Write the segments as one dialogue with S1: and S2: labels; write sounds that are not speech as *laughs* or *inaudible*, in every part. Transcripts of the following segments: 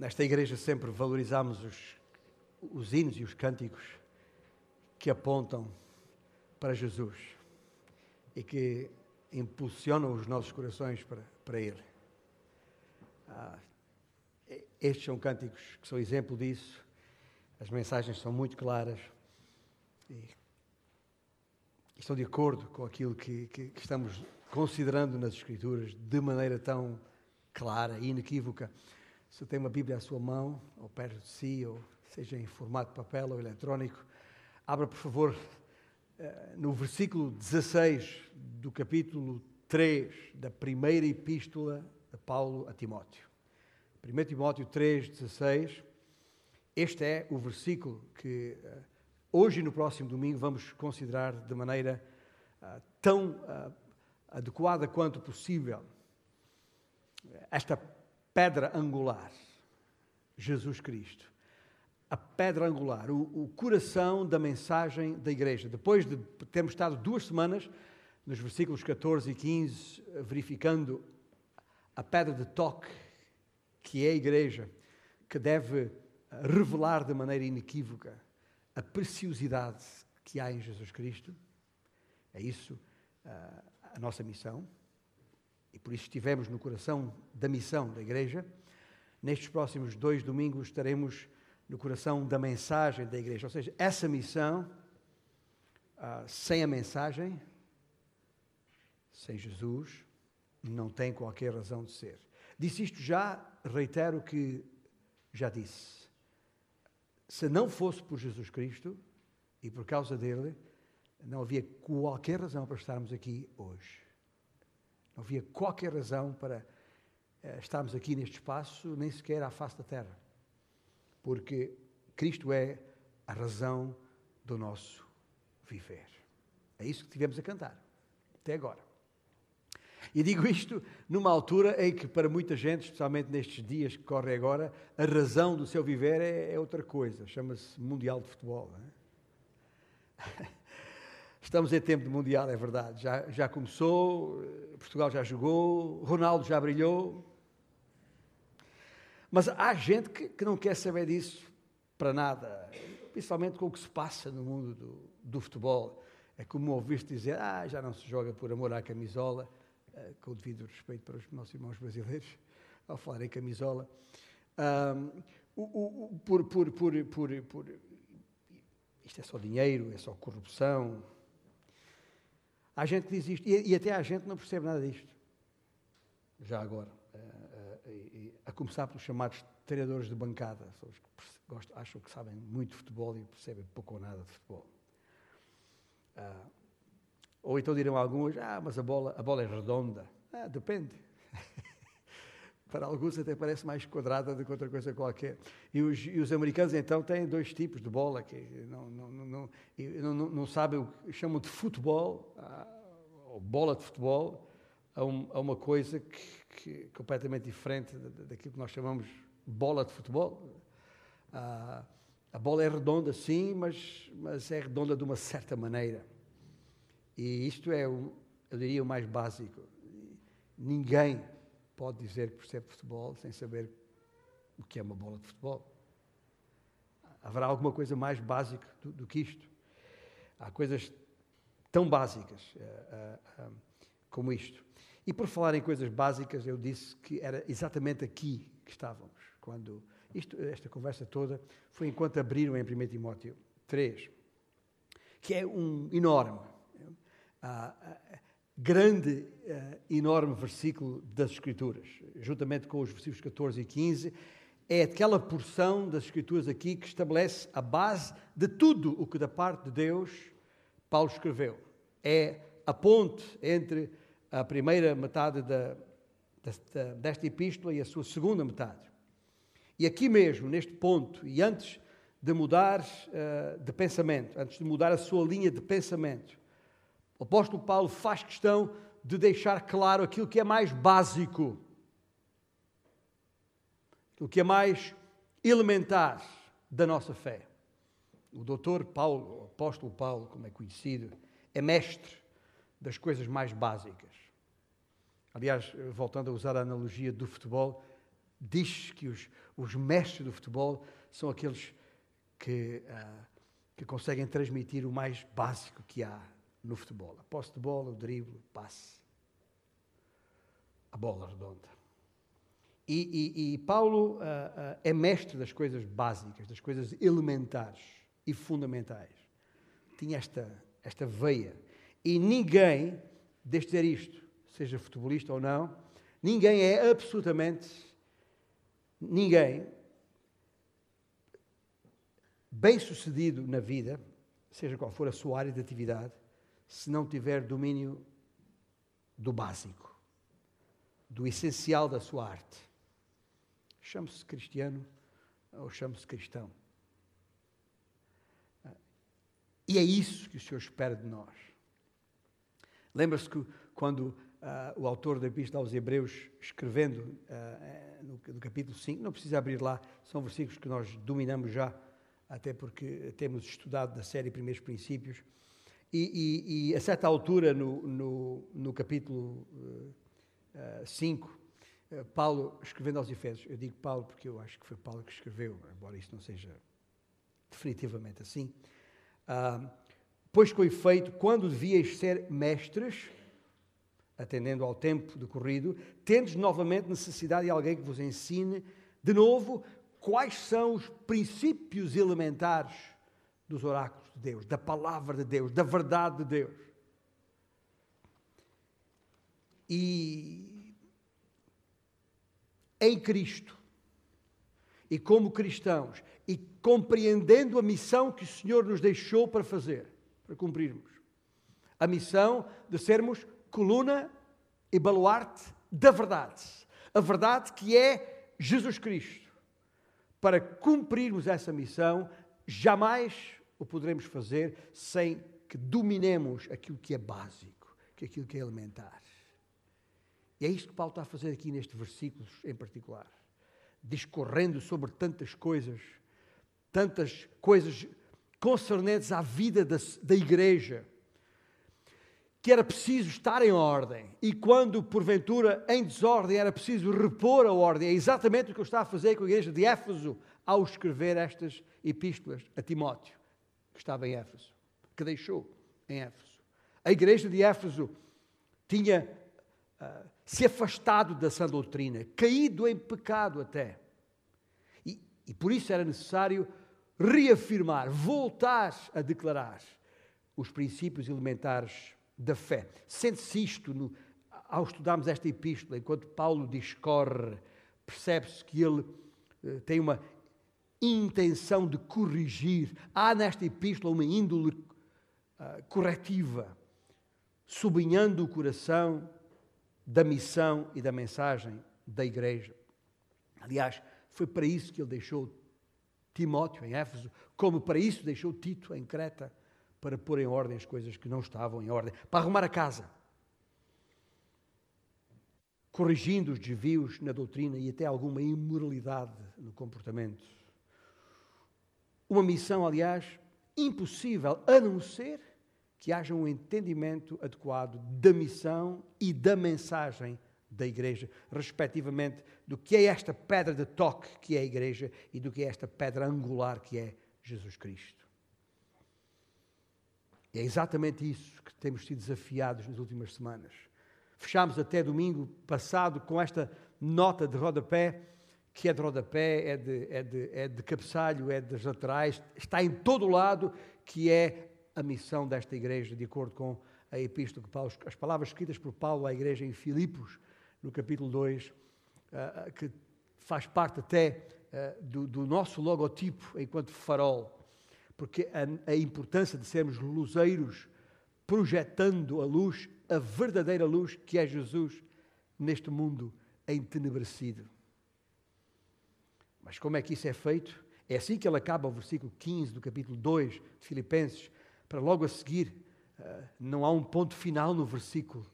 S1: Nesta igreja sempre valorizamos os, os hinos e os cânticos que apontam para Jesus e que impulsionam os nossos corações para, para Ele. Ah, estes são cânticos que são exemplo disso. As mensagens são muito claras e estão de acordo com aquilo que, que, que estamos considerando nas Escrituras de maneira tão clara e inequívoca. Se tem uma Bíblia à sua mão, ou perto de si, ou seja em formato de papel ou eletrónico, abra, por favor, eh, no versículo 16 do capítulo 3 da primeira epístola de Paulo a Timóteo. 1 Timóteo 3, 16. Este é o versículo que eh, hoje e no próximo domingo vamos considerar de maneira uh, tão adequada quanto possível. Esta pedra angular, Jesus Cristo. A pedra angular, o, o, coração da mensagem da igreja. Depois de termos estado duas semanas nos versículos 14 e 15, verificando a pedra de toque, que é a igreja, que deve revelar de maneira inequívoca a preciosidade que há em Jesus Cristo. É isso uh, a nossa missão e por isso estivemos no coração da missão da igreja. Nestes próximos dois domingos estaremos no coração da mensagem da igreja. Ou seja, essa missão, ah, sem a mensagem, sem Jesus, não tem qualquer razão de ser. Disse isto já, reitero que já disse. Se não fosse por Jesus Cristo e por causa dele, não havia qualquer razão para estarmos aqui hoje. Não havia qualquer razão para uh, estarmos aqui neste espaço, nem sequer à face da terra. Porque Cristo é a razão do nosso viver. É isso que tivemos a cantar, até agora. E digo isto numa altura em que, para muita gente, especialmente nestes dias que correm agora, a razão do seu viver é, é outra coisa. Chama-se Mundial de Futebol. É? *laughs* Estamos em tempo de Mundial, é verdade. Já, já começou, Portugal já jogou, Ronaldo já brilhou. Mas há gente que, que não quer saber disso para nada, principalmente com o que se passa no mundo do, do futebol. É como ouviste dizer, ah, já não se joga por amor à camisola, uh, com o devido respeito para os nossos irmãos brasileiros, ao falar em camisola. Um, o, o, por, por, por, por, por, isto é só dinheiro, é só corrupção, Há gente que diz isto, e, e até há gente não percebe nada disto. Já agora. Uh, uh, a começar pelos chamados treinadores de bancada, os que gostam, acham que sabem muito de futebol e percebem pouco ou nada de futebol. Uh, ou então dirão alguns, ah, mas a bola, a bola é redonda. Ah, depende. *laughs* Para alguns até parece mais quadrada do que outra coisa qualquer. E os, e os americanos então têm dois tipos de bola, que não, não, não, não, não sabem chamam de futebol, ou bola de futebol, a, um, a uma coisa que, que, é completamente diferente daquilo que nós chamamos bola de futebol. Ah, a bola é redonda, sim, mas, mas é redonda de uma certa maneira. E isto é, eu diria, o mais básico. Ninguém pode dizer que percebe futebol sem saber o que é uma bola de futebol. Haverá alguma coisa mais básica do, do que isto? Há coisas tão básicas uh, uh, uh, como isto. E por falar em coisas básicas, eu disse que era exatamente aqui que estávamos, quando isto, esta conversa toda foi enquanto abriram em 1 Timóteo 3, que é um enorme grande, uh, enorme versículo das Escrituras, juntamente com os versículos 14 e 15, é aquela porção das Escrituras aqui que estabelece a base de tudo o que da parte de Deus Paulo escreveu. É a ponte entre a primeira metade da, desta epístola e a sua segunda metade. E aqui mesmo, neste ponto, e antes de mudar uh, de pensamento, antes de mudar a sua linha de pensamento, o apóstolo Paulo faz questão de deixar claro aquilo que é mais básico, aquilo que é mais elementar da nossa fé. O doutor Paulo, o apóstolo Paulo, como é conhecido, é mestre das coisas mais básicas. Aliás, voltando a usar a analogia do futebol, diz que os, os mestres do futebol são aqueles que, uh, que conseguem transmitir o mais básico que há no futebol. A posse de bola, o drible, o passe, a bola redonda. E, e, e Paulo uh, uh, é mestre das coisas básicas, das coisas elementares e fundamentais. Tinha esta, esta veia. E ninguém, deixe dizer isto, seja futebolista ou não, ninguém é absolutamente ninguém bem-sucedido na vida, seja qual for a sua área de atividade, se não tiver domínio do básico, do essencial da sua arte. Chame-se cristiano ou chame-se cristão. E é isso que o Senhor espera de nós. Lembra-se que quando uh, o autor da Epístola aos Hebreus, escrevendo uh, no, no, capítulo 5, não precisa abrir lá, são versículos que nós dominamos já, até porque temos estudado da série Primeiros Princípios, e, e, e a certa altura, no, no, no capítulo 5, uh, Paulo, escrevendo aos Efésios, eu digo Paulo porque eu acho que foi Paulo que escreveu, embora isso não seja definitivamente assim, ah, pois com efeito, quando devias ser mestres, atendendo ao tempo decorrido, tendes novamente necessidade de alguém que vos ensine de novo quais são os princípios elementares dos oráculos de Deus, da palavra de Deus, da verdade de Deus. E em Cristo, e como cristãos, e compreendendo a missão que o Senhor nos deixou para fazer, para cumprirmos. A missão de sermos coluna e baluarte da verdade. A verdade que é Jesus Cristo. Para cumprirmos essa missão, jamais o poderemos fazer sem que dominemos aquilo que é básico, que é aquilo que é elementar. E é isto que Paulo está a fazer aqui nestes versículos em particular, discorrendo sobre tantas coisas tantas coisas concernentes à vida da, da igreja, que era preciso estar em ordem. E quando, porventura, em desordem, era preciso repor a ordem. É exatamente o que eu estava a fazer com a igreja de Éfeso ao escrever estas epístolas a Timóteo, estava em Éfeso, que deixou em Éfeso. A igreja de Éfeso tinha uh, se afastado da sã doutrina, caído em pecado até. E, e por isso era necessário reafirmar, voltar a declarar os princípios elementares da fé. Sente-se isto no, ao estudarmos esta epístola, enquanto Paulo discorre, percebe-se que ele uh, tem uma intenção de corrigir. Há nesta epístola uma índole uh, corretiva, sublinhando o coração da missão e da mensagem da igreja. Aliás, foi para isso que ele deixou Timóteo em Éfeso, como para isso deixou Tito em Creta, para pôr em ordem as coisas que não estavam em ordem, para arrumar a casa, corrigindo os desvios na doutrina e até alguma imoralidade no comportamento. Uma missão, aliás, impossível, a não ser que haja um entendimento adequado da missão e da mensagem da igreja, respectivamente, do que é esta pedra de toque que é a igreja e do que é esta pedra angular que é Jesus Cristo. E é exatamente isso que temos sido desafiados nas últimas semanas. Fechámos até domingo passado com esta nota de rodapé, que é de rodapé, é de, é de, é de cabeçalho, é das laterais, está em todo o lado, que é a missão desta igreja, de acordo com a epístola que Paulo, as palavras escritas por Paulo à igreja em Filipos, no capítulo 2, ah, ah, que faz parte até ah, do, do, nosso logotipo enquanto farol, porque a, a importância de sermos luzeiros, projetando a luz, a verdadeira luz que é Jesus neste mundo entenebrecido. Mas como é que isso é feito? É assim que ele acaba o versículo 15 do capítulo 2 de Filipenses, para logo a seguir, não há um ponto final no versículo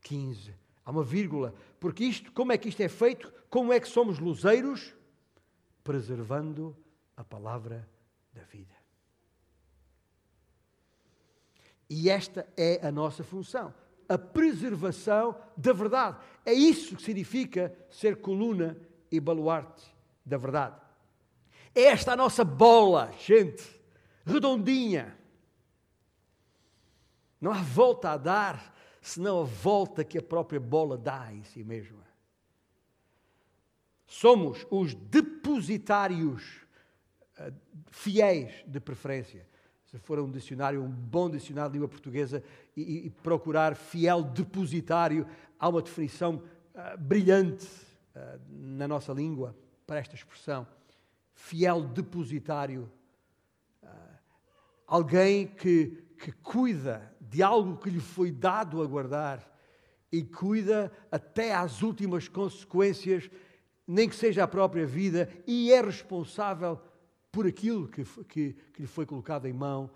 S1: 15 Há uma vírgula. Porque isto, como é que isto é feito? Como é que somos luzeiros? Preservando a palavra da vida. E esta é a nossa função. A preservação da verdade. É isso que significa ser coluna e baluarte da verdade. É esta a nossa bola, gente, redondinha. Não há volta a dar, senão a volta que a própria bola dá em si mesma. Somos os depositários uh, fiéis de preferência. Se for um dicionário, um bom dicionário de língua portuguesa e, e procurar fiel depositário, há uma definição uh, brilhante uh, na nossa língua para esta expressão. Fiel depositário. alguém que, que cuida de algo que lhe foi dado a guardar e cuida até às últimas consequências nem que seja a própria vida, e é responsável por aquilo que, que, que lhe foi colocado em mão.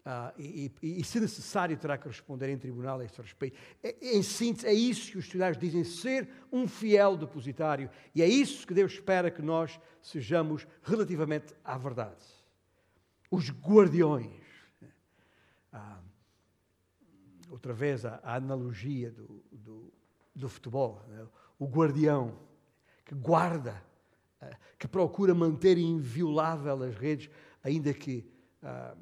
S1: Uh, e, e, e, se necessário, terá que responder em tribunal a este respeito. É, em síntese, é isso que os estudantes dizem: ser um fiel depositário. E é isso que Deus espera que nós sejamos relativamente à verdade. Os guardiões. Uh, outra vez, a, a analogia do, do, do futebol. Né? O guardião que guarda, eh, que procura manter inviolável as redes, ainda que, ah,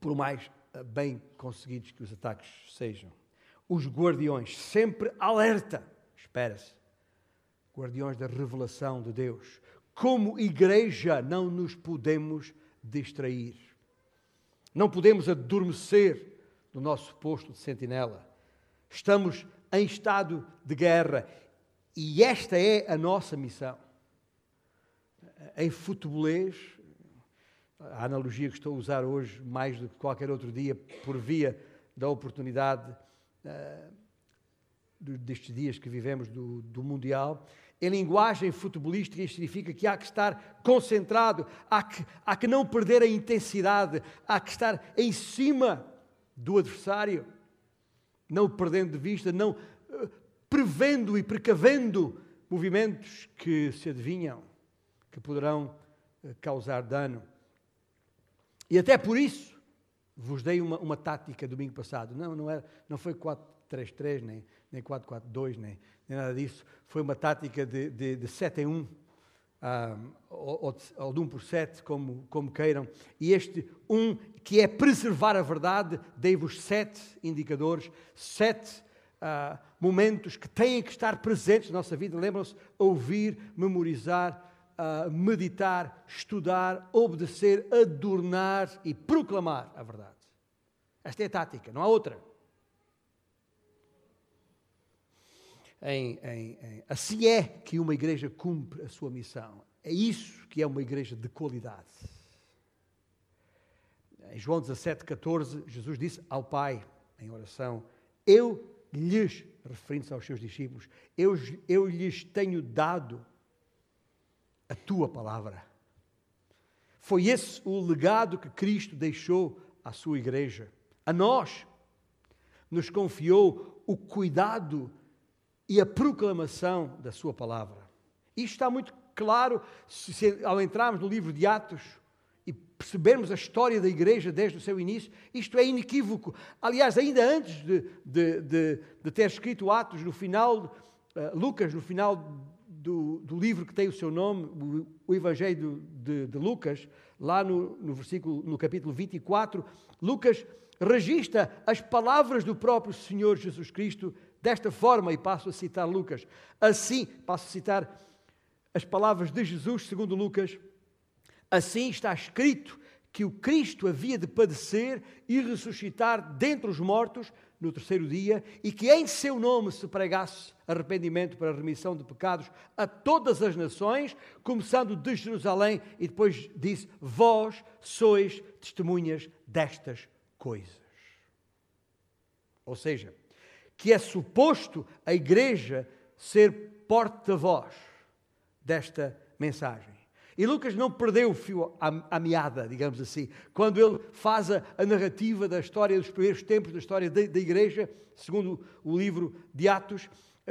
S1: por mais ah, bem conseguidos que os ataques sejam. Os guardiões, sempre alerta, espera-se, guardiões da revelação de Deus. Como igreja, não nos podemos distrair. Não podemos adormecer no nosso posto de sentinela. Estamos em estado de guerra e esta é a nossa missão. Em futebolês, a analogia que estou a usar hoje, mais do que qualquer outro dia, por via da oportunidade uh, destes dias que vivemos do, do Mundial, em linguagem futebolística, isto significa que há que estar concentrado, há que, há que não perder a intensidade, há que estar em cima do adversário, não perdendo de vista, não prevendo e precavendo movimentos que se adivinham, que poderão eh, causar dano. E até por isso vos dei uma, uma tática domingo passado. Não, não, era, não foi 4-3-3, nem, nem 4-4-2, nem, nem, nada disso. Foi uma tática de, de, de 7 em 1, um, ou, ou, de 1 por 7, como, como queiram. E este 1, que é preservar a verdade, dei-vos sete indicadores, sete uh, momentos que têm que estar presentes na nossa vida. Lembram-se? Ouvir, memorizar, uh, meditar, estudar, obedecer, adornar e proclamar a verdade. Esta é a tática, não há outra. Em, em, em, assim é que uma igreja cumpre a sua missão. É isso que é uma igreja de qualidade. Em João 17, 14, Jesus disse ao Pai, em oração: Eu lhes, referindo-se aos seus discípulos, eu, eu lhes tenho dado a tua palavra. Foi esse o legado que Cristo deixou à sua igreja. A nós nos confiou o cuidado e a proclamação da sua palavra. Isto está muito claro se, se, ao entrarmos no livro de Atos, e percebermos a história da igreja desde o seu início, isto é inequívoco. Aliás, ainda antes de, de, de, de ter escrito Atos, no final, uh, Lucas, no final do, do, livro que tem o seu nome, o, o Evangelho de, de, Lucas, lá no, no, versículo, no capítulo 24, Lucas registra as palavras do próprio Senhor Jesus Cristo desta forma, e passo a citar Lucas. Assim, passo a citar as palavras de Jesus, segundo Lucas, Assim está escrito que o Cristo havia de padecer e ressuscitar dentre os mortos no terceiro dia e que em seu nome se pregasse arrependimento para a remissão de pecados a todas as nações, começando de Jerusalém, e depois disse: Vós sois testemunhas destas coisas. Ou seja, que é suposto a igreja ser porta-voz desta mensagem. E Lucas não perdeu o fio à, meada, digamos assim, quando ele faz a, a, narrativa da história dos primeiros tempos, da história da, da igreja, segundo o livro de Atos,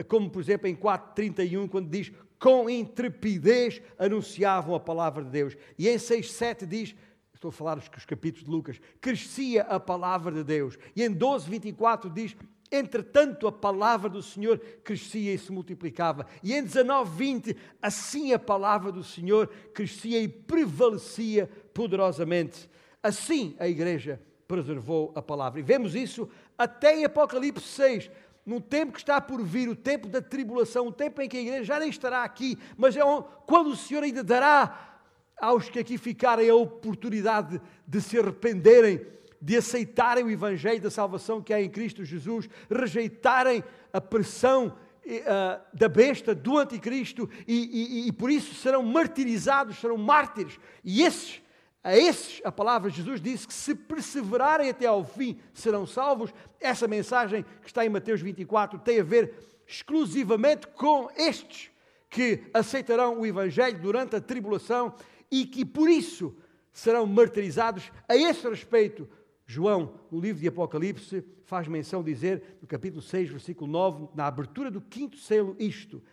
S1: como por exemplo em 4.31, quando diz com intrepidez anunciavam a palavra de Deus. E em 6.7 diz, estou a falar os, os capítulos de Lucas, crescia a palavra de Deus. E em 12.24 diz, Entretanto, a palavra do Senhor crescia e se multiplicava. E em 19, 20, assim a palavra do Senhor crescia e prevalecia poderosamente. Assim a igreja preservou a palavra. E vemos isso até em Apocalipse 6, no tempo que está por vir, o tempo da tribulação, o tempo em que a igreja já nem estará aqui, mas é quando o Senhor ainda dará aos que aqui ficarem a oportunidade de se arrependerem de aceitarem o Evangelho da salvação que há em Cristo Jesus, rejeitarem a pressão uh, da besta, do anticristo, e, e, e por isso serão martirizados, serão mártires. E esses, a esses, a palavra de Jesus disse que se perseverarem até ao fim serão salvos. Essa mensagem que está em Mateus 24 tem a ver exclusivamente com estes que aceitarão o Evangelho durante a tribulação e que por isso serão martirizados. A esse respeito, João, no livro de Apocalipse, faz menção dizer, no capítulo 6, versículo 9, na abertura do quinto selo, isto,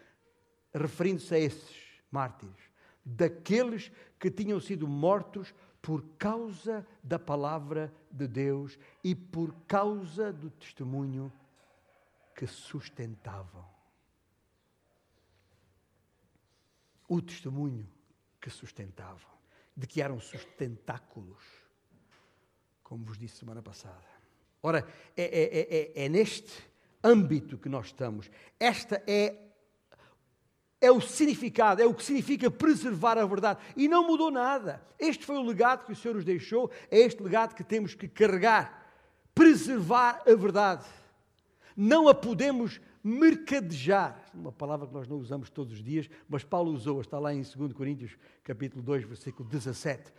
S1: referindo-se a esses mártires, daqueles que tinham sido mortos por causa da palavra de Deus e por causa do testemunho que sustentavam. O testemunho que sustentavam, de que eram sustentáculos como vos disse semana passada. Ora, é, é, é, é neste âmbito que nós estamos. Esta é é o significado, é o que significa preservar a verdade. E não mudou nada. Este foi o legado que o Senhor nos deixou, é este legado que temos que carregar. Preservar a verdade. Não a podemos mercadejar, uma palavra que nós não usamos todos os dias, mas Paulo usou, está lá em 2 Coríntios, capítulo 2, versículo 17.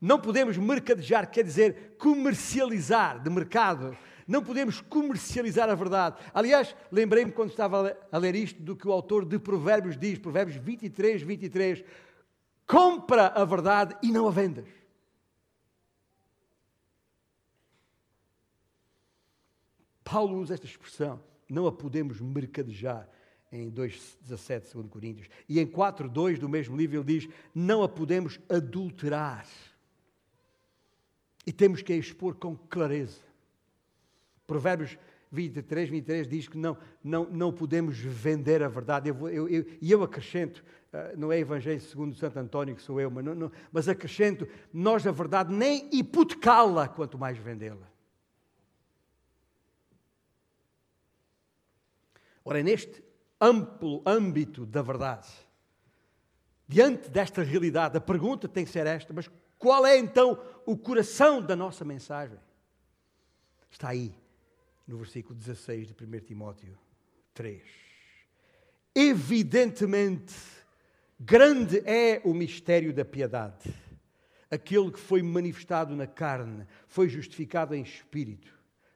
S1: Não podemos mercadejar, quer dizer comercializar de mercado. Não podemos comercializar a verdade. Aliás, lembrei-me quando estava a ler isto do que o autor de Provérbios diz, Provérbios 23, 23. Compra a verdade e não a vendas. Paulo usa esta expressão, não a podemos mercadejar, em 2,17, 2 Coríntios. E em 4,2 do mesmo livro ele diz, não a podemos adulterar. E temos que a expor com clareza. Provérbios 23, 23 diz que não, não, não podemos vender a verdade. Eu, eu, eu, e eu acrescento, uh, não é Evangelho segundo Santo António que sou eu, mas, não, não, mas acrescento, nós a verdade nem hipotecá-la, quanto mais vendê-la. Ora, é neste amplo âmbito da verdade, diante desta realidade, a pergunta tem que ser esta, mas qual é então o coração da nossa mensagem? Está aí, no versículo 16 de 1 Timóteo 3. Evidentemente, grande é o mistério da piedade. Aquele que foi manifestado na carne, foi justificado em espírito,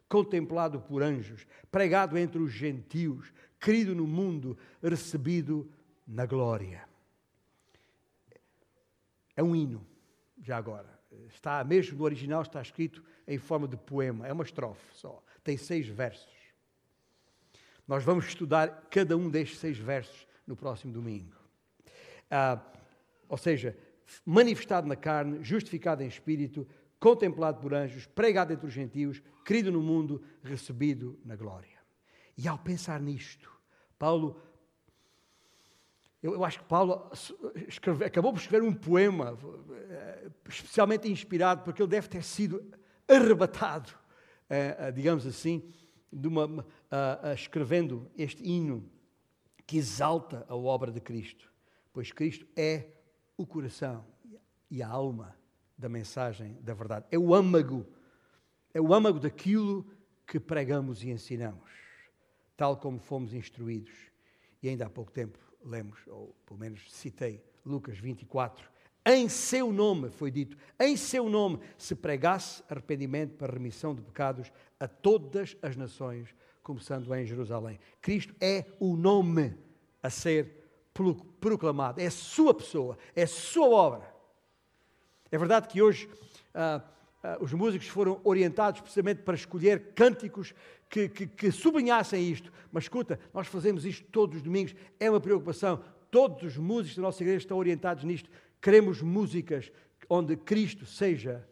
S1: contemplado por anjos, pregado entre os gentios, querido no mundo, recebido na glória. É um hino já agora. Está mesmo no original, está escrito em forma de poema, é uma estrofe só, tem seis versos. Nós vamos estudar cada um destes seis versos no próximo domingo. Ah, ou seja, manifestado na carne, justificado em espírito, contemplado por anjos, pregado entre os gentios, querido no mundo, recebido na glória. E ao pensar nisto, Paulo eu, eu acho que Paulo escreve, acabou por escrever um poema, eh, especialmente inspirado, porque ele deve ter sido arrebatado, eh, digamos assim, uma, escrevendo este hino que exalta a obra de Cristo, pois Cristo é o coração e a alma da mensagem da verdade. É o âmago, é o âmago daquilo que pregamos e ensinamos, tal como fomos instruídos. E ainda há pouco tempo lemos, ou pelo menos citei, Lucas 24. Em seu nome, foi dito, em seu nome se pregasse arrependimento para remissão de pecados a todas as nações, começando em Jerusalém. Cristo é o nome a ser proclamado, é a sua pessoa, é a sua obra. É verdade que hoje ah, os músicos foram orientados precisamente para escolher cânticos que, que, que sublinhassem isto. Mas escuta, nós fazemos isto todos os domingos, é uma preocupação. Todos os músicos da nossa igreja estão orientados nisto. Queremos músicas onde Cristo seja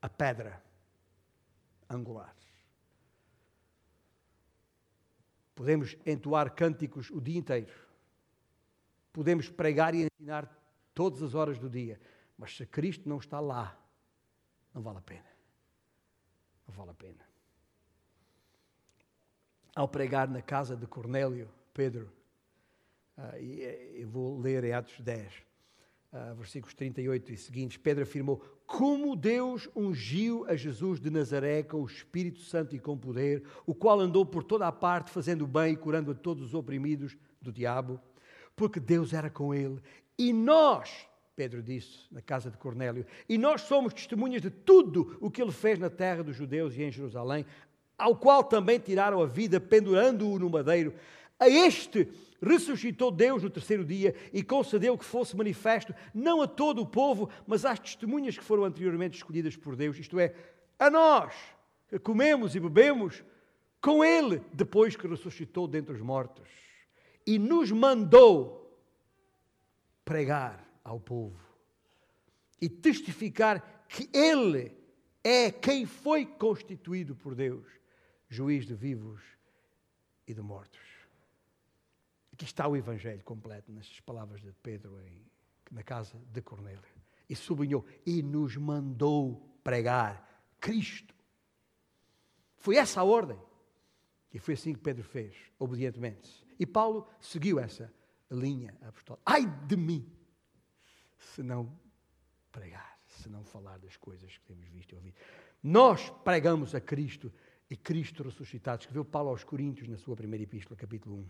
S1: a pedra angular. Podemos entoar cânticos o dia inteiro. Podemos pregar e ensinar todas as horas do dia. Mas se Cristo não está lá, não vale a pena. Não vale a pena. Ao pregar na casa de Cornélio, Pedro, uh, e, eu vou ler em Atos 10, uh, versículos 38 e seguintes, Pedro afirmou: Como Deus ungiu a Jesus de Nazaré com o Espírito Santo e com poder, o qual andou por toda a parte fazendo bem e curando a todos os oprimidos do diabo, porque Deus era com ele. E nós, Pedro disse na casa de Cornélio, e nós somos testemunhas de tudo o que ele fez na terra dos judeus e em Jerusalém, ao qual também tiraram a vida, pendurando-o no madeiro. A este ressuscitou Deus no terceiro dia e concedeu que fosse manifesto, não a todo o povo, mas às testemunhas que foram anteriormente escolhidas por Deus, isto é, a nós, que comemos e bebemos com Ele, depois que ressuscitou dentre os mortos. E nos mandou pregar ao povo e testificar que Ele é quem foi constituído por Deus juiz de vivos e de mortos. Aqui está o Evangelho completo, nestas palavras de Pedro em, na casa de Cornélio. E sublinhou, e nos mandou pregar Cristo. Foi essa a ordem. E foi assim que Pedro fez, obedientemente. E Paulo seguiu essa linha apostólica. Ai de mim, se não pregar, se não falar das coisas que temos visto e ouvido. Nós pregamos a Cristo e Cristo ressuscitado. Escreveu Paulo aos Coríntios na sua primeira epístola, capítulo 1.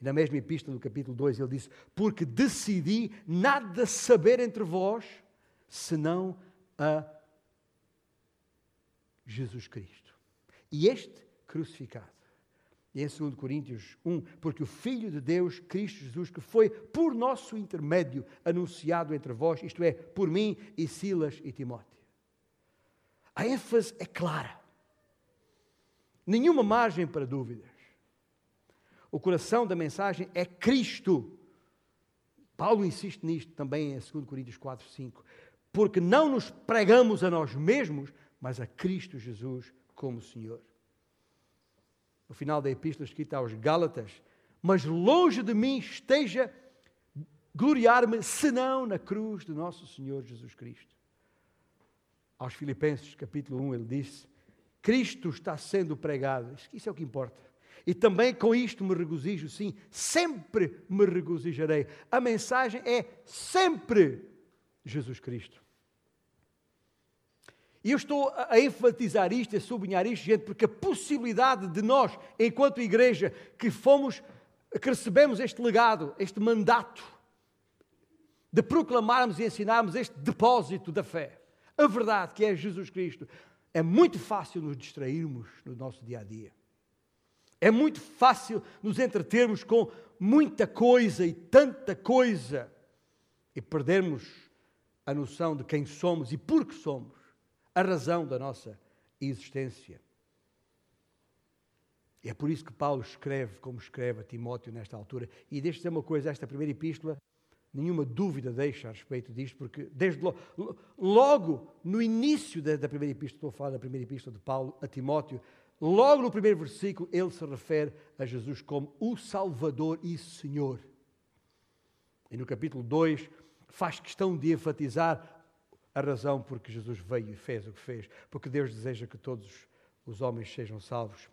S1: E na mesma epístola, no capítulo 2, ele disse: Porque decidi nada saber entre vós, senão a Jesus Cristo. E este crucificado. E em 2 Coríntios 1, porque o Filho de Deus, Cristo Jesus, que foi por nosso intermédio anunciado entre vós, isto é, por mim e Silas e Timóteo. A ênfase é clara nenhuma margem para dúvidas. O coração da mensagem é Cristo. Paulo insiste nisto também em 2 Coríntios 4, 5. Porque não nos pregamos a nós mesmos, mas a Cristo Jesus como Senhor. No final da epístola escrita aos Gálatas, mas longe de mim esteja gloriar-me, senão na cruz de nosso Senhor Jesus Cristo. Aos Filipenses, capítulo 1, ele disse: Cristo está sendo pregado. Isso é o que importa. E também com isto me regozijo, sim, sempre me regozijarei. A mensagem é sempre Jesus Cristo. E eu estou a enfatizar isto, a sublinhar isto, gente, porque a possibilidade de nós, enquanto igreja, que fomos, que recebemos este legado, este mandato, de proclamarmos e ensinarmos este depósito da fé, a verdade que é Jesus Cristo, é muito fácil nos distrairmos no nosso dia a dia. É muito fácil nos entretermos com muita coisa e tanta coisa e perdermos a noção de quem somos e por que somos, a razão da nossa existência. É por isso que Paulo escreve como escreve a Timóteo nesta altura. E deixe dizer uma coisa: esta primeira epístola nenhuma dúvida deixa a respeito disto, porque desde logo, logo no início da, da, primeira epístola, estou a falar da primeira epístola de Paulo a Timóteo, logo no primeiro versículo ele se refere a Jesus como o Salvador e Senhor. E no capítulo 2 faz questão de enfatizar a razão por que Jesus veio e fez o que fez, porque Deus deseja que todos os homens sejam salvos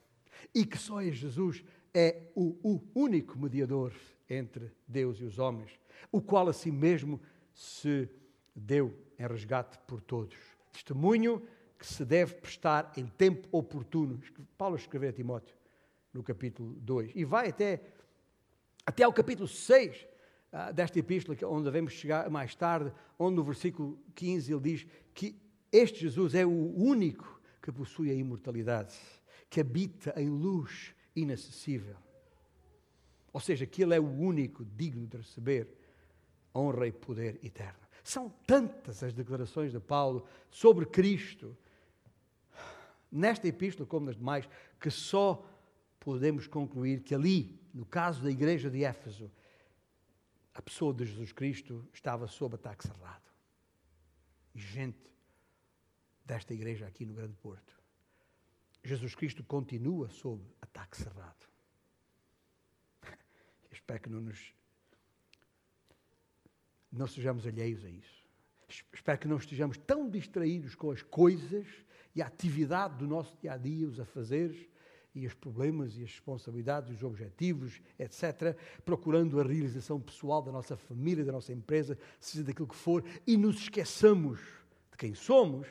S1: e que só em Jesus é o, o único mediador entre Deus e os homens o qual a si mesmo se deu em resgate por todos. Testemunho que se deve prestar em tempo oportuno. Paulo escreveu a Timóteo no capítulo 2. E vai até, até ao capítulo 6 ah, desta epístola, onde devemos chegar mais tarde, onde no versículo 15 ele diz que este Jesus é o único que possui a imortalidade, que habita em luz inacessível. Ou seja, que ele é o único digno de receber honra e poder eterno. São tantas as declarações de Paulo sobre Cristo, nesta epístola como nas demais, que só podemos concluir que ali, no caso da igreja de Éfeso, a pessoa de Jesus Cristo estava sob ataque cerrado. E gente desta igreja aqui no Grande Porto, Jesus Cristo continua sob ataque cerrado. *laughs* espero que não nos. não sejamos alheios a isso. Espero que não estejamos tão distraídos com as coisas e a atividade do nosso dia a dia, os afazeres e os problemas e as responsabilidades, os objetivos, etc., procurando a realização pessoal da nossa família, da nossa empresa, seja daquilo que for, e nos esqueçamos de quem somos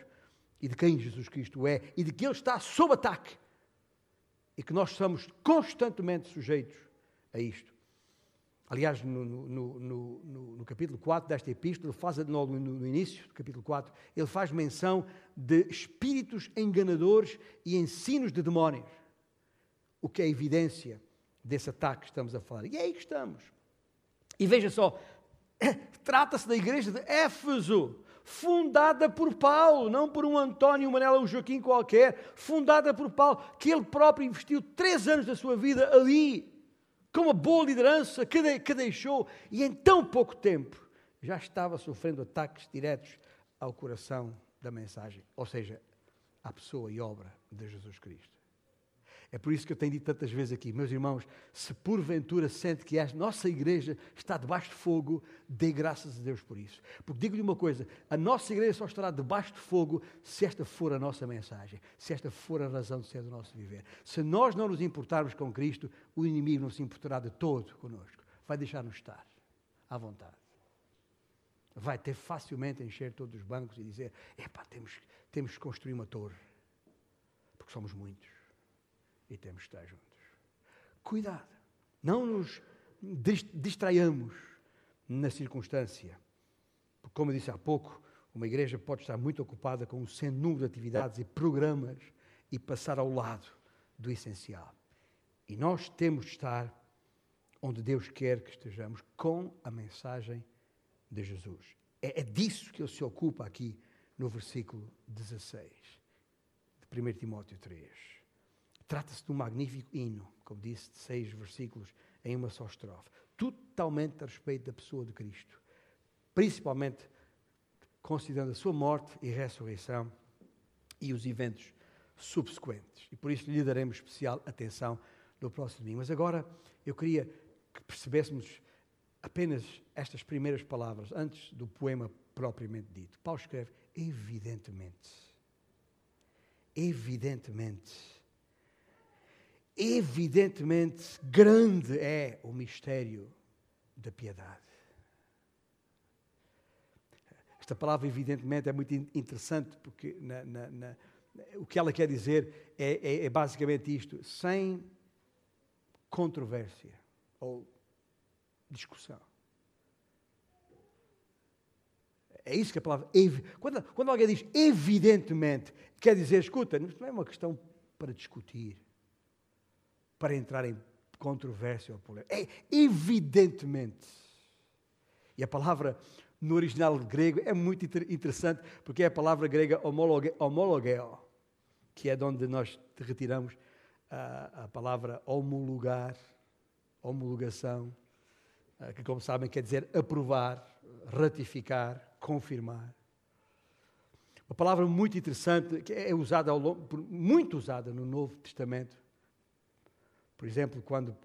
S1: e de quem Jesus Cristo é e de que Ele está sob ataque e que nós estamos constantemente sujeitos a isto. Aliás, no, no, no, no, capítulo 4 desta epístola, faz, no, no início do capítulo 4, ele faz menção de espíritos enganadores e ensinos de demónios, o que é evidência desse ataque que estamos a falar. E é aí que estamos. E veja só, *coughs* trata-se da igreja de Éfeso, fundada por Paulo, não por um António, Manela, um Joaquim qualquer, fundada por Paulo, que ele próprio investiu três anos da sua vida ali com uma boa liderança que, de, que deixou, e em tão pouco tempo já estava sofrendo ataques diretos ao coração da mensagem, ou seja, à pessoa e obra de Jesus Cristo. É por isso que eu tenho dito tantas vezes aqui, meus irmãos, se porventura sente que a nossa igreja está debaixo de fogo, dê graças a Deus por isso. Porque digo-lhe uma coisa: a nossa igreja só estará debaixo de fogo se esta for a nossa mensagem, se esta for a razão de ser do nosso viver. Se nós não nos importarmos com Cristo, o inimigo não se importará de todo conosco. Vai deixar-nos estar à vontade. Vai ter facilmente encher todos os bancos e dizer: epá, temos, temos que construir uma torre, porque somos muitos e temos que estar juntos. Cuidado, não nos distraiamos na circunstância. Porque, como eu disse há pouco, uma igreja pode estar muito ocupada com um sem número de atividades e programas e passar ao lado do essencial. E nós temos de estar onde Deus quer que estejamos, com a mensagem de Jesus. É, é disso que ele se ocupa aqui no versículo 16 de 1 Timóteo 3. Trata-se de um magnífico hino, como disse, de seis versículos em uma só estrofe. Totalmente a respeito da pessoa de Cristo. Principalmente considerando a sua morte e ressurreição e os eventos subsequentes. E por isso lhe daremos especial atenção no próximo domingo. Mas agora eu queria que percebêssemos apenas estas primeiras palavras, antes do poema propriamente dito. Paulo escreve: evidentemente. Evidentemente evidentemente grande é o mistério da piedade. Esta palavra, evidentemente, é muito interessante porque na, na, na, o que ela quer dizer é, é, é basicamente isto: sem controvérsia ou discussão. É isso que a palavra. Quando, quando alguém diz evidentemente, quer dizer, escuta, não é uma questão para discutir para entrar em controvérsia ou polêmica. É evidentemente. E a palavra no original grego é muito interessante, porque é a palavra grega homologeo, que é de onde nós retiramos a, a palavra homologar, homologação, que, como sabem, quer dizer aprovar, ratificar, confirmar. Uma palavra muito interessante, que é usada ao longo, muito usada no Novo Testamento, por exemplo, quando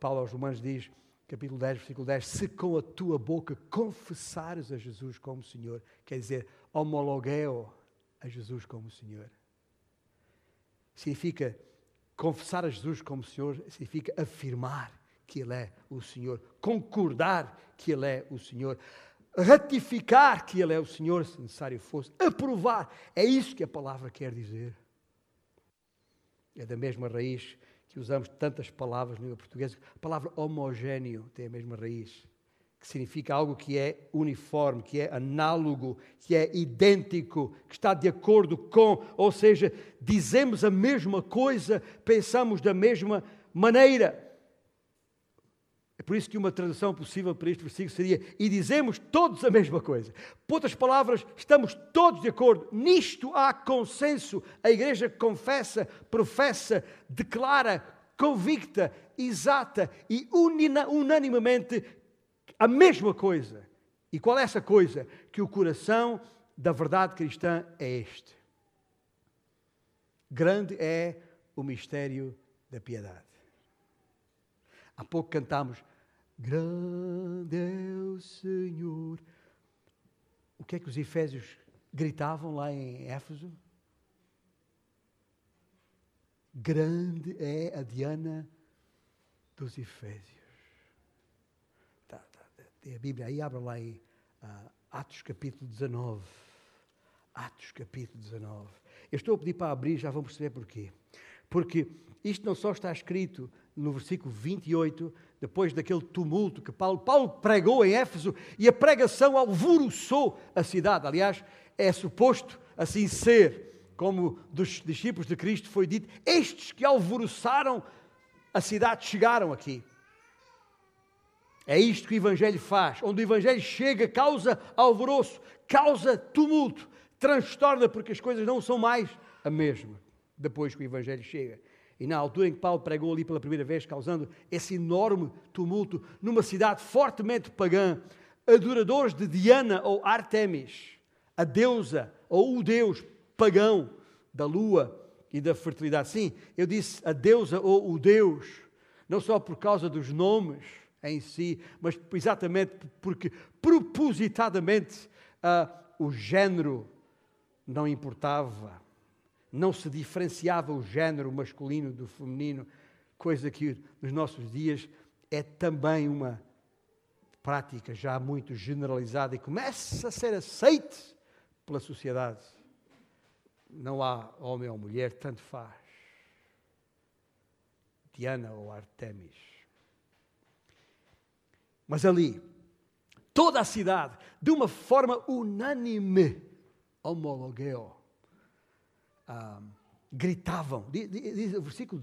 S1: Paulo aos Romanos diz, capítulo 10, versículo 10, se com a tua boca confessares a Jesus como Senhor, quer dizer, homologueo a Jesus como Senhor. Significa confessar a Jesus como Senhor, significa afirmar que Ele é o Senhor, concordar que Ele é o Senhor, ratificar que Ele é o Senhor, se necessário fosse, aprovar. É isso que a palavra quer dizer. É da mesma raiz que usamos tantas palavras no língua portuguesa, a palavra homogéneo tem a mesma raiz, que significa algo que é uniforme, que é análogo, que é idêntico, que está de acordo com, ou seja, dizemos a mesma coisa, pensamos da mesma maneira. É por isso que uma tradução possível para este versículo seria: e dizemos todos a mesma coisa. Por outras palavras, estamos todos de acordo. Nisto há consenso. A igreja confessa, professa, declara, convicta, exata e unanimemente a mesma coisa. E qual é essa coisa? Que o coração da verdade cristã é este. Grande é o mistério da piedade. Há pouco cantámos Grande é o Senhor. O que é que os Efésios gritavam lá em Éfeso? Grande é a Diana dos Efésios. Tá, tá, tem a Bíblia aí, abra lá em uh, Atos capítulo 19. Atos capítulo 19. Eu estou a pedir para abrir, já vão perceber porquê. Porque isto não só está escrito no versículo 28, depois daquele tumulto que Paulo, Paulo pregou em Éfeso e a pregação alvoroçou a cidade. Aliás, é suposto assim ser, como dos discípulos de Cristo foi dito: estes que alvoroçaram a cidade chegaram aqui. É isto que o Evangelho faz. Onde o Evangelho chega, causa alvoroço, causa tumulto, transtorna, porque as coisas não são mais a mesma depois que o Evangelho chega. E na altura em que Paulo pregou ali pela primeira vez, causando esse enorme tumulto numa cidade fortemente pagã, adoradores de Diana ou Artemis, a deusa ou o deus pagão da lua e da fertilidade. Sim, eu disse a deusa ou o deus, não só por causa dos nomes em si, mas exatamente porque propositadamente uh, o género não importava não se diferenciava o género masculino do feminino, coisa que nos nossos dias é também uma prática já muito generalizada e começa a ser aceite pela sociedade. Não há homem ou mulher, tanto faz. Diana ou Artemis. Mas ali, toda a cidade, de uma forma unânime, homologueu ah, gritavam. Diz, o versículo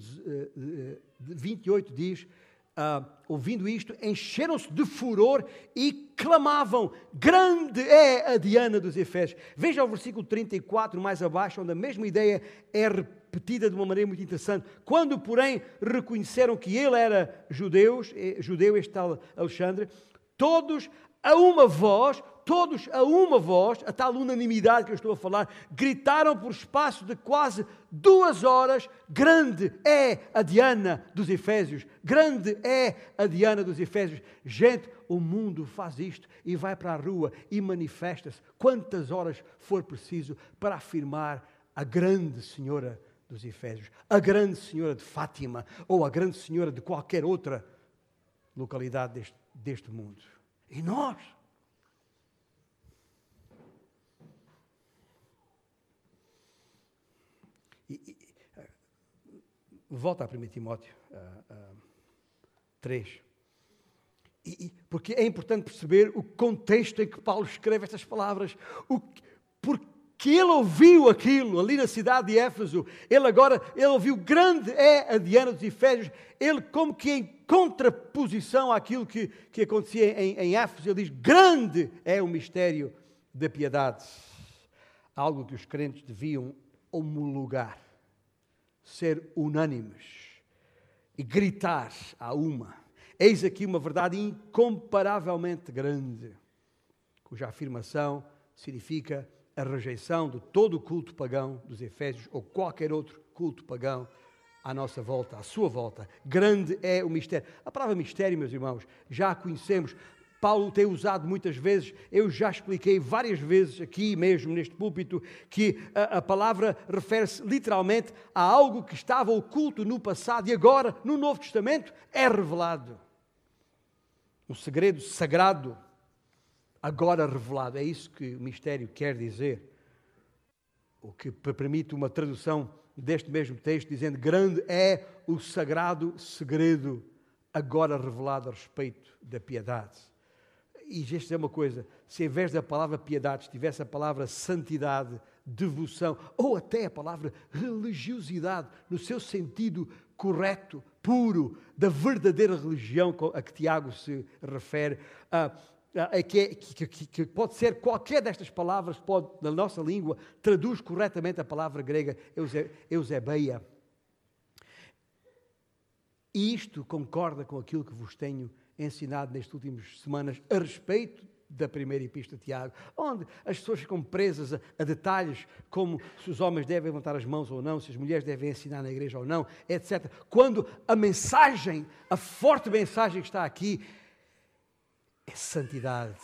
S1: 28 eh, diz: ah, ouvindo isto, encheram-se de furor e clamavam: Grande é a Diana dos Efésios. Veja o versículo 34, mais abaixo, onde a mesma ideia é repetida de uma maneira muito interessante. Quando, porém, reconheceram que ele era judeus, eh, judeu, este tal Alexandre, todos a uma voz todos a uma voz, a tal unanimidade que eu estou a falar, gritaram por espaço de quase duas horas: Grande é a Diana dos Efésios! Grande é a Diana dos Efésios! Gente, o mundo faz isto e vai para a rua e manifesta-se quantas horas for preciso para afirmar a grande Senhora dos Efésios, a grande Senhora de Fátima ou a grande Senhora de qualquer outra localidade deste, deste mundo. E nós? E, e, volta a 1 Timóteo uh, uh, 3. E, porque é importante perceber o contexto em que Paulo escreve estas palavras. O, porque ele ouviu aquilo ali na cidade de Éfeso. Ele agora, ele ouviu, grande é a Diana dos Efésios. Ele, como que em contraposição àquilo que, que acontecia em, em Éfeso, ele diz: grande é o mistério da piedade. Algo que os crentes deviam homologar, ser unânimes e gritar a uma. Eis aqui uma verdade incomparavelmente grande, cuja afirmação significa a rejeição de todo o culto pagão dos Efésios ou qualquer outro culto pagão à nossa volta, à sua volta. Grande é o mistério. A palavra mistério, meus irmãos, já a conhecemos. Paulo tem usado muitas vezes, eu já expliquei várias vezes aqui mesmo neste púlpito, que a, a palavra refere-se literalmente a algo que estava oculto no passado e agora, no Novo Testamento, é revelado. Um segredo sagrado, agora revelado. É isso que o mistério quer dizer. O que permite uma tradução deste mesmo texto, dizendo: Grande é o sagrado segredo, agora revelado a respeito da piedade e deixa dizer uma coisa: se em vez da palavra piedade tivesse a palavra santidade, devoção, ou até a palavra religiosidade, no seu sentido correto, puro, da verdadeira religião a que Tiago se refere, uh, que, é, que, que, que, pode ser qualquer destas palavras, pode, na nossa língua, traduz corretamente a palavra grega euse, eusebeia. E isto concorda com aquilo que vos tenho ensinado nestas últimas semanas a respeito da primeira epístola de Tiago, onde as pessoas ficam presas a, a, detalhes como se os homens devem levantar as mãos ou não, se as mulheres devem ensinar na igreja ou não, etc. Quando a mensagem, a forte mensagem que está aqui, é santidade.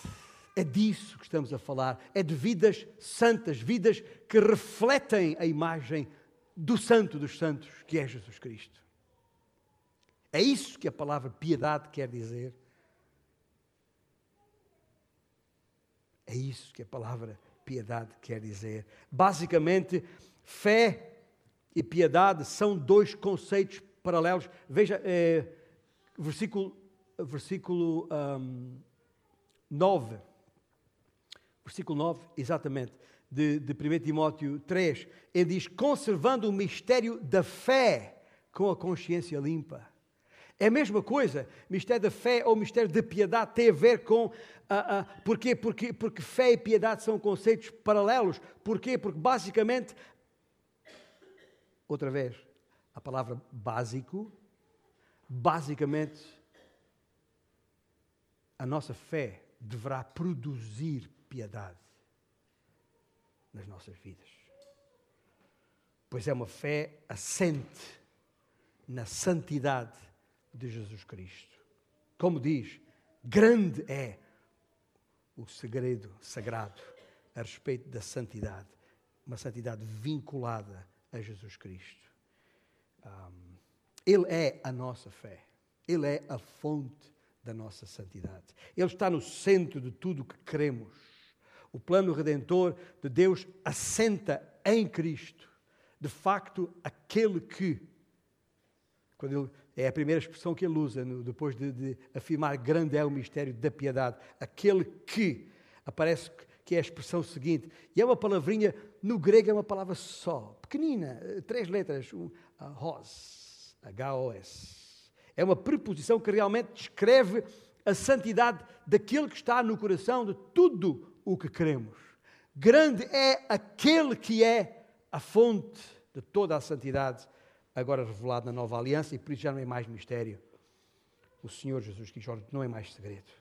S1: É disso que estamos a falar. É de vidas santas, vidas que refletem a imagem do Santo dos Santos, que é Jesus Cristo. É isso que a palavra piedade quer dizer. É isso que a palavra piedade quer dizer. Basicamente, fé e piedade são dois conceitos paralelos. Veja, é, versículo, versículo um, 9. Versículo 9, exatamente, de, de 1 Timóteo 3. Ele diz: conservando o mistério da fé com a consciência limpa. É a mesma coisa. Mistério da fé ou mistério da piedade tem a ver com. Uh, uh, porquê? Porque, porque fé e piedade são conceitos paralelos. Porquê? Porque basicamente. Outra vez, a palavra básico. Basicamente, a nossa fé deverá produzir piedade nas nossas vidas. Pois é uma fé assente na santidade de Jesus Cristo. Como diz, grande é o segredo sagrado a respeito da santidade, uma santidade vinculada a Jesus Cristo. Um, ele é a nossa fé, Ele é a fonte da nossa santidade. Ele está no centro de tudo o que queremos. O plano redentor de Deus assenta em Cristo. De facto, aquele que, quando ele é a primeira expressão que ele usa depois de, de, afirmar grande é o mistério da piedade. Aquele que aparece que é a expressão seguinte, e é uma palavrinha, no grego é uma palavra só, pequenina, três letras, um, hos, H-O-S. É uma preposição que realmente descreve a santidade daquele que está no coração de tudo o que queremos. Grande é aquele que é a fonte de toda a santidade agora revelado na nova aliança, e por isso já não é mais mistério. O Senhor Jesus Cristo não é mais segredo.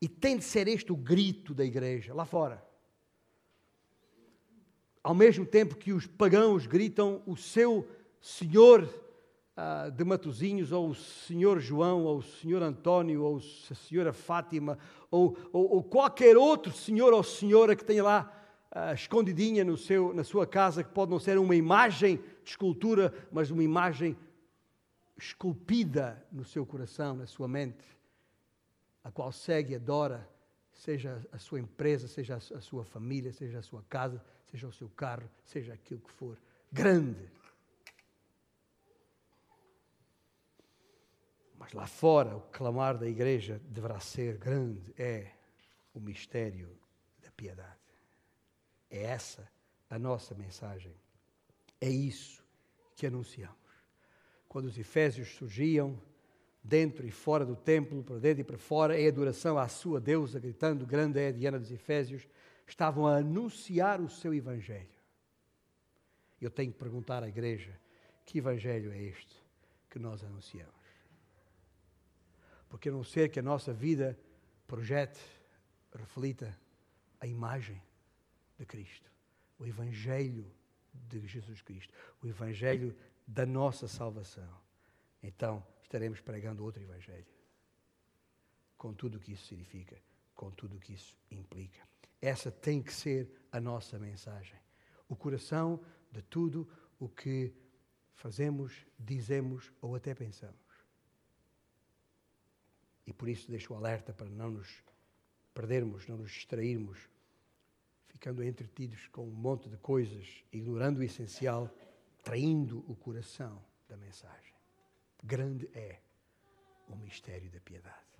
S1: E tem de ser este o grito da igreja, lá fora. Ao mesmo tempo que os pagãos gritam o seu Senhor uh, de Matozinhos, ou o Senhor João, ou o Senhor António, ou a Senhora Fátima, ou, ou, ou qualquer outro Senhor ou Senhora que tenha lá uh, escondidinha no seu, na sua casa, que pode não ser uma imagem de escultura, mas uma imagem esculpida no seu coração, na sua mente, a qual segue e adora, seja a sua empresa, seja a sua família, seja a sua casa, seja o seu carro, seja aquilo que for. Grande. Mas lá fora, o clamar da igreja deverá ser grande. É o mistério da piedade. É essa a nossa mensagem. É isso que anunciamos. Quando os Efésios surgiam, dentro e fora do templo, para dentro e para fora, em adoração à sua deusa, gritando: Grande é a Diana dos Efésios, estavam a anunciar o seu Evangelho. Eu tenho que perguntar à igreja: que Evangelho é este que nós anunciamos? Porque a não ser que a nossa vida projete, reflita a imagem de Cristo, o Evangelho de Jesus Cristo, o Evangelho da nossa salvação, então estaremos pregando outro Evangelho. Com tudo o que isso significa, com tudo o que isso implica. Essa tem que ser a nossa mensagem. O coração de tudo o que fazemos, dizemos ou até pensamos. E por isso deixo o alerta para não nos perdermos, não nos distrairmos ficando entretidos com um monte de coisas, ignorando o essencial, traindo o coração da mensagem. Grande é o mistério da piedade.